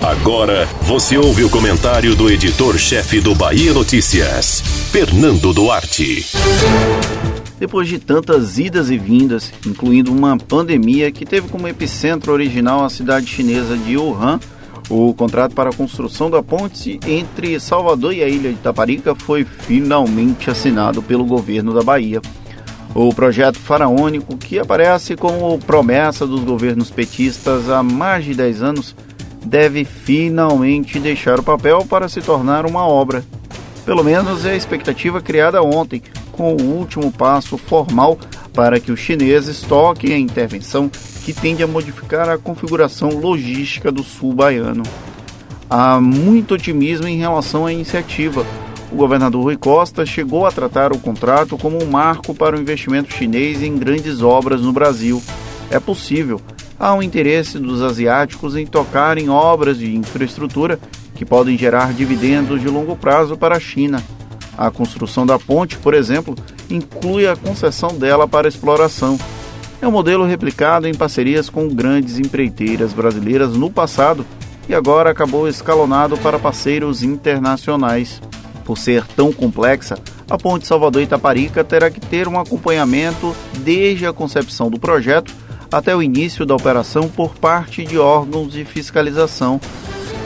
Agora você ouve o comentário do editor-chefe do Bahia Notícias, Fernando Duarte. Depois de tantas idas e vindas, incluindo uma pandemia que teve como epicentro original a cidade chinesa de Wuhan, o contrato para a construção da ponte entre Salvador e a ilha de Taparica foi finalmente assinado pelo governo da Bahia. O projeto faraônico, que aparece como promessa dos governos petistas há mais de 10 anos, deve finalmente deixar o papel para se tornar uma obra. Pelo menos é a expectativa criada ontem, com o último passo formal para que os chineses toquem a intervenção que tende a modificar a configuração logística do sul baiano. Há muito otimismo em relação à iniciativa. O governador Rui Costa chegou a tratar o contrato como um marco para o investimento chinês em grandes obras no Brasil. É possível, há um interesse dos asiáticos em tocar em obras de infraestrutura que podem gerar dividendos de longo prazo para a China. A construção da ponte, por exemplo, inclui a concessão dela para exploração. É um modelo replicado em parcerias com grandes empreiteiras brasileiras no passado e agora acabou escalonado para parceiros internacionais. Por ser tão complexa, a ponte Salvador-Itaparica terá que ter um acompanhamento desde a concepção do projeto até o início da operação por parte de órgãos de fiscalização.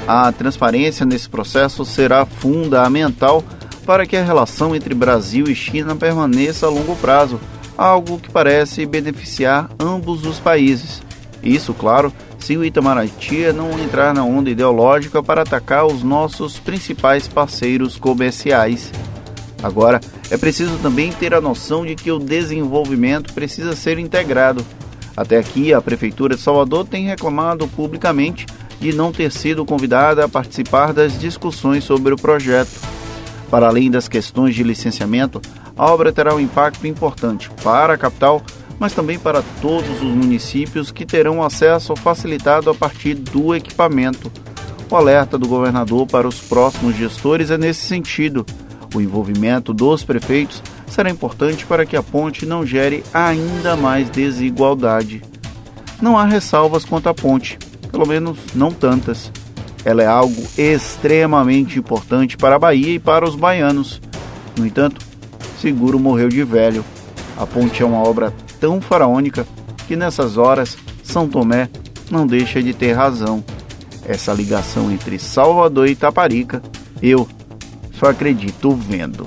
A transparência nesse processo será fundamental para que a relação entre Brasil e China permaneça a longo prazo, algo que parece beneficiar ambos os países. Isso, claro, se o Itamaraty não entrar na onda ideológica para atacar os nossos principais parceiros comerciais. Agora, é preciso também ter a noção de que o desenvolvimento precisa ser integrado até aqui, a Prefeitura de Salvador tem reclamado publicamente de não ter sido convidada a participar das discussões sobre o projeto. Para além das questões de licenciamento, a obra terá um impacto importante para a capital, mas também para todos os municípios que terão acesso facilitado a partir do equipamento. O alerta do governador para os próximos gestores é nesse sentido. O envolvimento dos prefeitos será importante para que a ponte não gere ainda mais desigualdade. Não há ressalvas quanto à ponte, pelo menos não tantas. Ela é algo extremamente importante para a Bahia e para os baianos. No entanto, Seguro morreu de velho. A ponte é uma obra tão faraônica que nessas horas São Tomé não deixa de ter razão. Essa ligação entre Salvador e Taparica, eu só acredito vendo.